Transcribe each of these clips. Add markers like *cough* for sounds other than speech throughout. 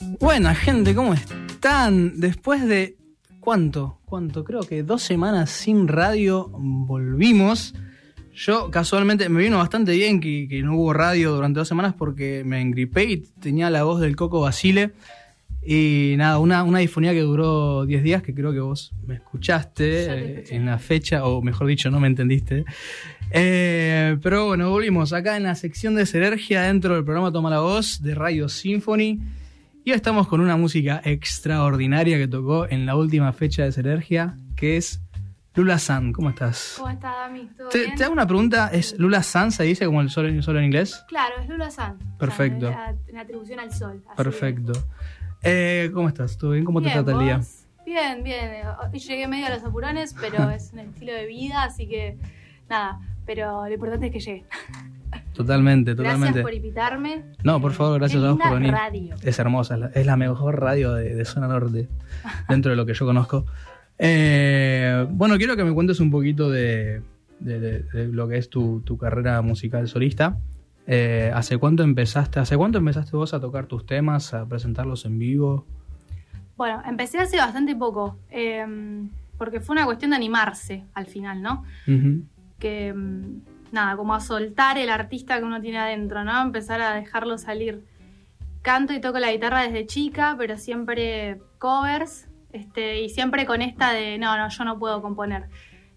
Buena gente, ¿cómo están? Después de cuánto, cuánto, creo que dos semanas sin radio volvimos. Yo casualmente me vino bastante bien que, que no hubo radio durante dos semanas porque me engripé y tenía la voz del Coco Basile. Y nada, una, una disfonía que duró 10 días, que creo que vos me escuchaste eh, en la fecha, o mejor dicho, no me entendiste. Eh, pero bueno, volvimos acá en la sección de Serergia dentro del programa Toma la Voz de Radio Symphony. Y hoy estamos con una música extraordinaria que tocó en la última fecha de Serergia, que es Lula San. ¿Cómo estás? ¿Cómo estás, Dami? ¿Todo Te, bien? te hago una pregunta, ¿es Lula San se dice como el sol, en inglés? Claro, es Lula San. Perfecto. O sea, en, atribución al sol. así Perfecto. Eh, ¿Cómo estás? ¿Todo bien? ¿Cómo te trata el día? ¿vos? Bien, bien. Hoy llegué medio a los apurones, pero *laughs* es un estilo de vida, así que nada. Pero lo importante es que llegué. *laughs* Totalmente, Gracias totalmente. por invitarme. No, por favor, gracias a vos por venir. radio. Es hermosa, es la- mejor radio de, de zona norte, *laughs* dentro de lo que yo conozco. Eh, bueno, quiero que me cuentes un poquito de, de- de- de lo que es tu, tu carrera musical solista. Eh, ¿Hace cuánto empezaste? ¿Hace cuánto empezaste vos a tocar tus temas, a presentarlos en vivo? Bueno, empecé hace bastante poco. eh, porque fue una cuestión de animarse al final, ¿no? Que mm, nada, como a soltar el artista que uno tiene adentro, ¿no? Empezar a dejarlo salir. Canto y toco la guitarra desde chica, pero siempre covers, este, y siempre con esta de no, no, yo no puedo componer.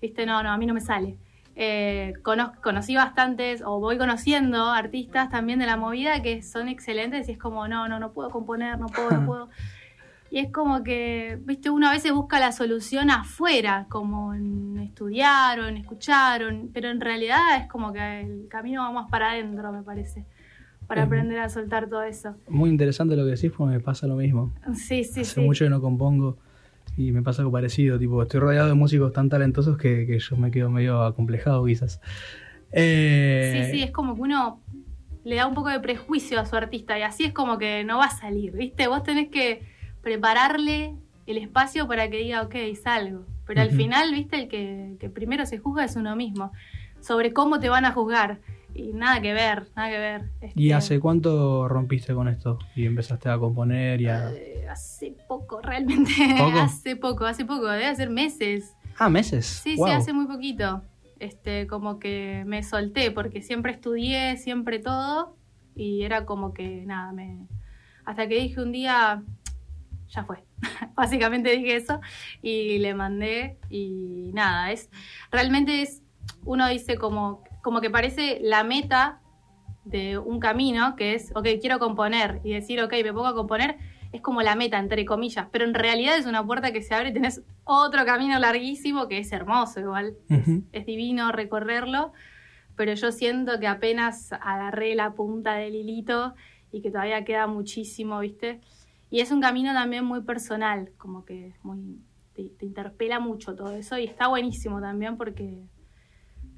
Viste, no, no, a mí no me sale. Eh, cono- conocí bastantes, o voy conociendo artistas también de la movida que son excelentes y es como, no, no, no puedo componer, no puedo, no *laughs* puedo. Y es como que, viste, uno a veces busca la solución afuera, como en estudiar o en escuchar, o en- pero en realidad es como que el camino va más para adentro, me parece, para aprender a soltar todo eso. Muy interesante lo que decís, porque me pasa lo mismo. Sí, sí, Hace sí. mucho que no compongo y me pasa algo parecido. Tipo, estoy rodeado de músicos tan talentosos que, que yo me quedo medio acomplejado, quizás. Eh, Sí, sí, es como que uno le da un poco de prejuicio a su artista y así es como que no va a salir, ¿viste? Vos tenés que prepararle el espacio para que diga, ok, salgo. Pero al final, ¿viste? El que, que primero se juzga es uno mismo. Sobre cómo te van a juzgar. Y nada que ver, nada que ver. ¿Y Este, hace cuánto rompiste con esto? Y empezaste a componer y a... eh, hace poco, realmente. *laughs* ¿Poco? hace poco, hace poco, debe ser meses. Ah, meses. Sí, Wow. sí, hace muy poquito. Este, como que me solté, porque siempre estudié, siempre todo, y era como que nada, me. Hasta que dije un día, ya fue. *laughs* Básicamente dije eso, y le mandé, y nada, es. Realmente es. Uno dice como, como que parece la meta de un camino, que es, ok, quiero componer, y decir, ok, me pongo a componer, es como la meta, entre comillas, pero en realidad es una puerta que se abre y tenés otro camino larguísimo que es hermoso igual, Ujú. es divino recorrerlo, pero yo siento que apenas agarré la punta del hilito y que todavía queda muchísimo, ¿viste? Y es un camino también muy personal, como que muy te, te interpela mucho todo eso y está buenísimo también porque,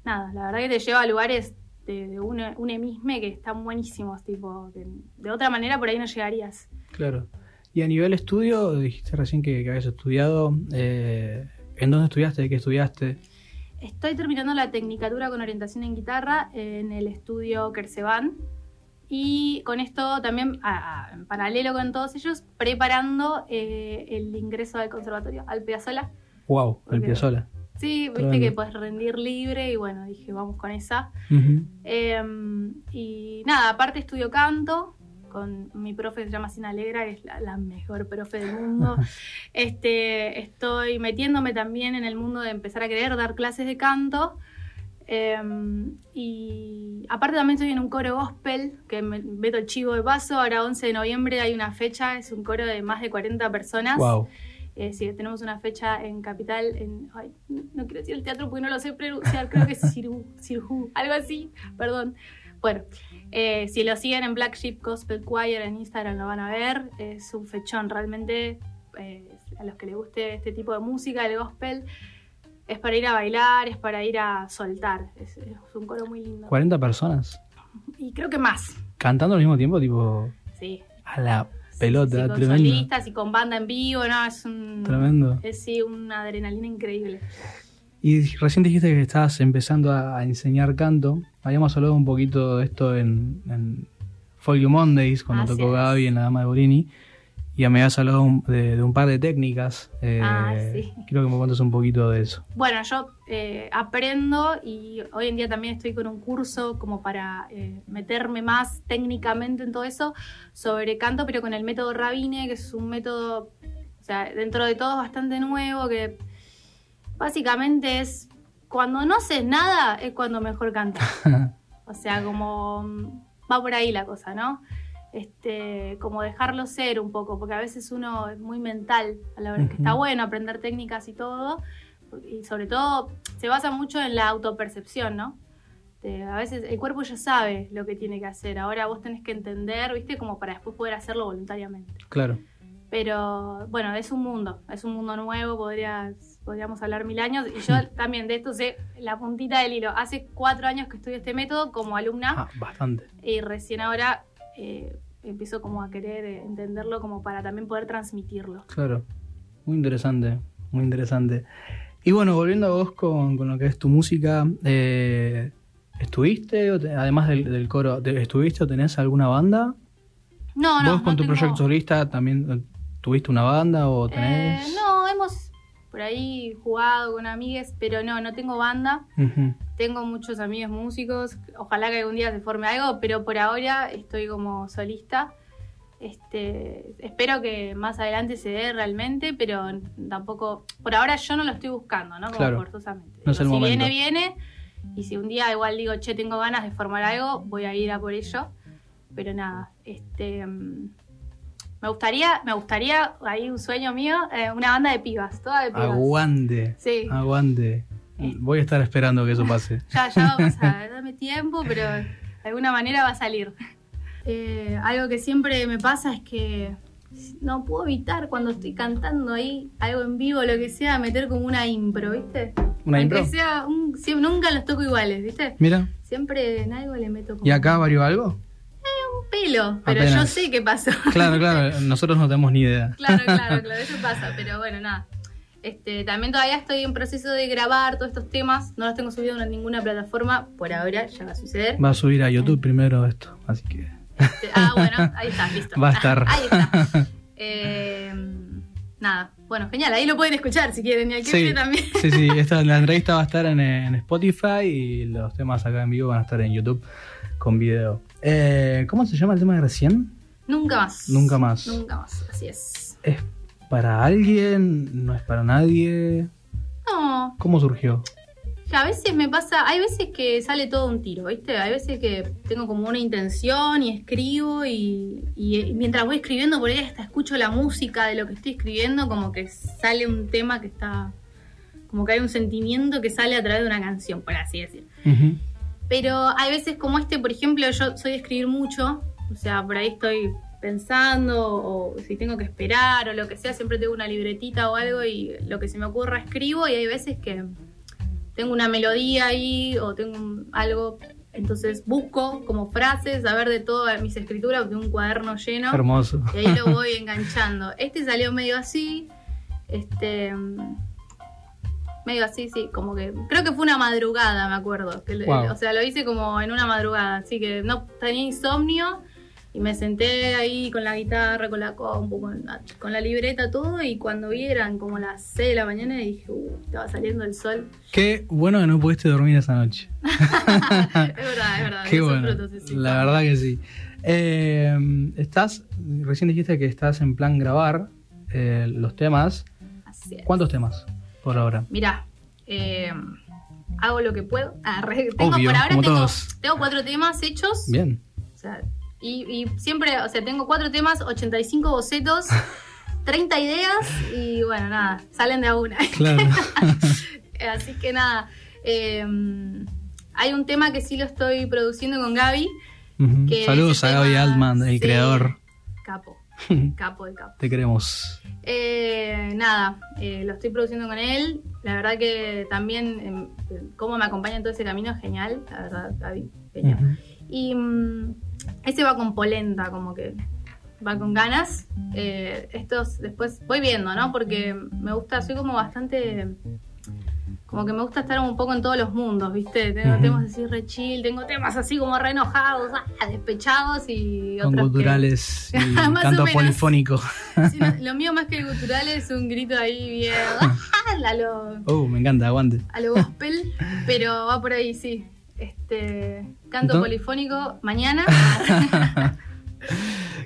nada, la verdad que te lleva a lugares de, de un, un emisme que están buenísimos, tipo, que de otra manera por ahí no llegarías. Claro. Y a nivel estudio, dijiste recién que, que habías estudiado. eh, ¿En dónde estudiaste? ¿Qué estudiaste? Estoy terminando la tecnicatura con orientación en guitarra en el estudio Kersevan. Y con esto también, a- a- en paralelo con todos ellos, preparando eh, el ingreso al conservatorio, al Piazzolla. Wow, el Ok. Piazzolla. Sí, viste Tremendo. que puedes rendir libre y bueno, dije, vamos con esa. Eh, y nada, aparte estudio canto con mi profe que se llama Sina Alegra, que es la, la mejor profe del mundo. *laughs* este, estoy metiéndome también en el mundo de empezar a querer dar clases de canto. Eh, y aparte también estoy en un coro gospel, que me meto el chivo de paso. Ahora 11 de noviembre hay una fecha, es un coro de más de 40 personas. Wow. Eh, sí, tenemos una fecha en Capital, en, ay, no quiero decir el teatro porque no lo sé pronunciar, creo que es *laughs* Sirhu, Sirhu, algo así, perdón. Bueno, eh, si lo siguen en Black Sheep Gospel Choir en Instagram lo van a ver, es un fechón realmente, eh, a los que les guste este tipo de música, el gospel, es para ir a bailar, es para ir a soltar, es, es un coro muy lindo. 40 personas. Y creo que más, Cantando al mismo tiempo, tipo, sí. a la pelota, Sí, con tremendo. solistas y con banda en vivo, no, es un... Tremendo. Es sí, una adrenalina increíble. Y recién dijiste que estabas empezando a, a enseñar canto. Habíamos hablado un poquito de esto en, en Folk You Mondays, cuando Así tocó es. Gaby en La Dama de Borini. Ya me habías hablado de un par de técnicas. eh, Ah, sí. Quiero que me cuentes un poquito de eso. Bueno, yo eh, aprendo y hoy en día también estoy con un curso como para eh, meterme más técnicamente en todo eso sobre canto, pero con el método Rabine, que es un método, o sea, dentro de todo bastante nuevo, que básicamente es cuando no haces nada es cuando mejor cantas. *laughs* O sea, como mm, va por ahí la cosa, ¿no? Este, como dejarlo ser un poco, porque a veces uno es muy mental a la hora que Ujú. está bueno aprender técnicas y todo, y sobre todo se basa mucho en la autopercepción, ¿no? A veces el cuerpo ya sabe lo que tiene que hacer, ahora vos tenés que entender, ¿viste? Como para después poder hacerlo voluntariamente. Claro. Pero bueno, es un mundo, es un mundo nuevo, podrías, podríamos hablar mil años. Y yo *laughs* también de esto sé la puntita del hilo. Hace cuatro años que estudio este método como alumna Ah, bastante. y recién ahora eh, empiezo como a querer eh, entenderlo como para también poder transmitirlo. Claro. Muy interesante. Muy interesante. Y bueno, volviendo a vos con, con lo que es tu música, eh, ¿estuviste, o te- además del, del coro, te- ¿estuviste o tenés alguna banda? No, no. ¿Vos con tu tengo- proyecto solista también eh, tuviste una banda o Eh, tenés? no, por ahí jugado con amigues, pero no, no tengo banda. Ujú. Tengo muchos amigos músicos, ojalá que algún día se forme algo, pero por ahora estoy como solista. Este, espero que más adelante se dé realmente, pero tampoco, por ahora yo no lo estoy buscando, ¿no? Como Claro. forzosamente. No es el si momento. viene, viene, y si un día igual digo, che, tengo ganas de formar algo, voy a ir a por ello. Pero nada, este mm, me gustaría, me gustaría, ahí un sueño mío, eh, una banda de pibas, toda de pibas. Aguante. Sí. Aguante. Voy a estar esperando que eso pase. *laughs* Ya, ya va a pasar, dame tiempo, pero de alguna manera va a salir. Eh, algo que siempre me pasa es que no puedo evitar cuando estoy cantando ahí algo en vivo, lo que sea, meter como una impro, ¿viste? ¿Una Aunque impro? sea un- sí, nunca los toco iguales, ¿viste? Mira. Siempre en algo le meto como ¿Y acá varió algo? Pelo, pero yo sé qué pasó. *laughs* Claro, claro. Nosotros no tenemos ni idea. Claro, *laughs* claro, claro, eso pasa, pero bueno, nada. Este, también todavía estoy en proceso de grabar todos estos temas, no los tengo subidos en ninguna plataforma, por ahora ya va a suceder. Va a subir a YouTube primero esto. Así que. Este, ah, bueno, ahí está, *laughs* listo. Va a estar. Ahí está. Eh, nada, bueno, genial, ahí lo pueden escuchar si quieren, y al Sí, también. sí, sí. Esta, la entrevista va a estar en, en Spotify y los temas acá en vivo van a estar en YouTube con video. Eh, ¿Cómo se llama el tema de recién? Nunca más. Nunca más. Nunca más, así es. ¿Es para alguien? ¿No es para nadie? No, ¿Cómo surgió? a veces me pasa, hay veces que sale todo un tiro, ¿viste? Hay veces que tengo como una intención y escribo y, y mientras voy escribiendo por ahí hasta escucho la música de lo que estoy escribiendo, como que sale un tema que está, como que hay un sentimiento que sale a través de una canción, por así decir. Pero hay veces como este, por ejemplo, yo soy de escribir mucho, o sea, por ahí estoy pensando o si tengo que esperar o lo que sea, siempre tengo una libretita o algo y lo que se me ocurra escribo y hay veces que tengo una melodía ahí o tengo un- algo, entonces busco como frases, a ver de todas mis escrituras, tengo un cuaderno lleno Hermoso. y ahí lo *laughs* voy enganchando. Este salió medio así, este medio así, sí, como que creo que fue una madrugada, me acuerdo. que le- Wow. O sea, lo hice como en una madrugada, así que no tenía insomnio y me senté ahí con la guitarra, con la compu, con la, con la libreta, todo y cuando vi eran como las 6 de la mañana y dije, uh, estaba saliendo el sol. Qué bueno que no pudiste dormir esa noche. *laughs* es verdad, es verdad. Qué bueno. frutos, sí, sí. La verdad que sí. Eh, estás, recién dijiste que estás en plan grabar eh, los temas. Así es. ¿Cuántos temas por ahora? Mirá, eh, hago lo que puedo. Ah, re- tengo, Obvio, por ahora tengo, todos. tengo cuatro temas hechos. Bien. O sea, y, y siempre, o sea, tengo cuatro temas, 85 bocetos, *laughs* 30 ideas y bueno, nada, salen de a una. Claro. *laughs* Así que nada, eh, hay un tema que sí lo estoy produciendo con Gaby. Que Saludos a Gaby Altman, el sí. creador. Capo, *laughs* capo de capo. Te queremos. Eh, nada, eh, lo estoy produciendo con él. La verdad que también eh, cómo me acompaña en todo ese camino es genial. La verdad, Gaby, genial. Y mm, ese va con polenta, como que va con ganas. Eh, estos después voy viendo, ¿no? Porque me gusta, soy como bastante como que me gusta estar un poco en todos los mundos, ¿viste? Tengo temas así re chill, tengo temas así como re enojados, ah, despechados y Con otros que- guturales *laughs* y o canto polifónico. Sí, no, lo mío más que gutural es un grito ahí bien *laughs* ah, a lo, Oh, me encanta, aguante. a lo gospel, pero va por ahí, sí. Este canto Entonces- polifónico mañana. *laughs*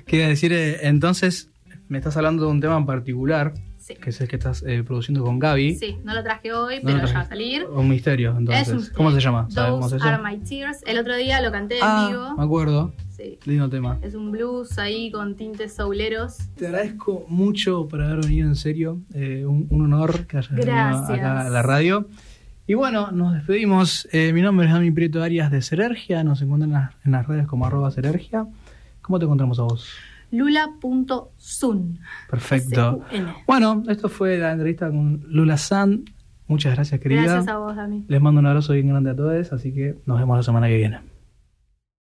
¿Qué iba a decir? Eh, Entonces, me estás hablando de un tema en particular, sí. que es el que estás eh, produciendo con Gaby. Sí, no lo traje hoy, No pero ya va a salir. Un misterio, entonces. Es un- ¿Cómo se llama? ¿Sabemos Those eso? are my tears. El otro día lo canté en ah, vivo. me acuerdo. Sí. Lindo tema. Es un blues ahí con tintes souleros. Te agradezco mucho por haber venido en serio. eh, un, un honor que hayas venido Gracias. acá a la radio. Y bueno, nos despedimos. Eh, mi nombre es Dami Prieto Arias de Serergia. Nos encuentran en las, en las redes como arroba Serergia. ¿Cómo te encontramos a vos? Lula.sun. Perfecto. S-U-N. Bueno, esto fue la entrevista con Lula San. Muchas gracias, querida. Gracias a vos, Dami. Les mando un abrazo bien grande a todos, así que nos vemos la semana que viene.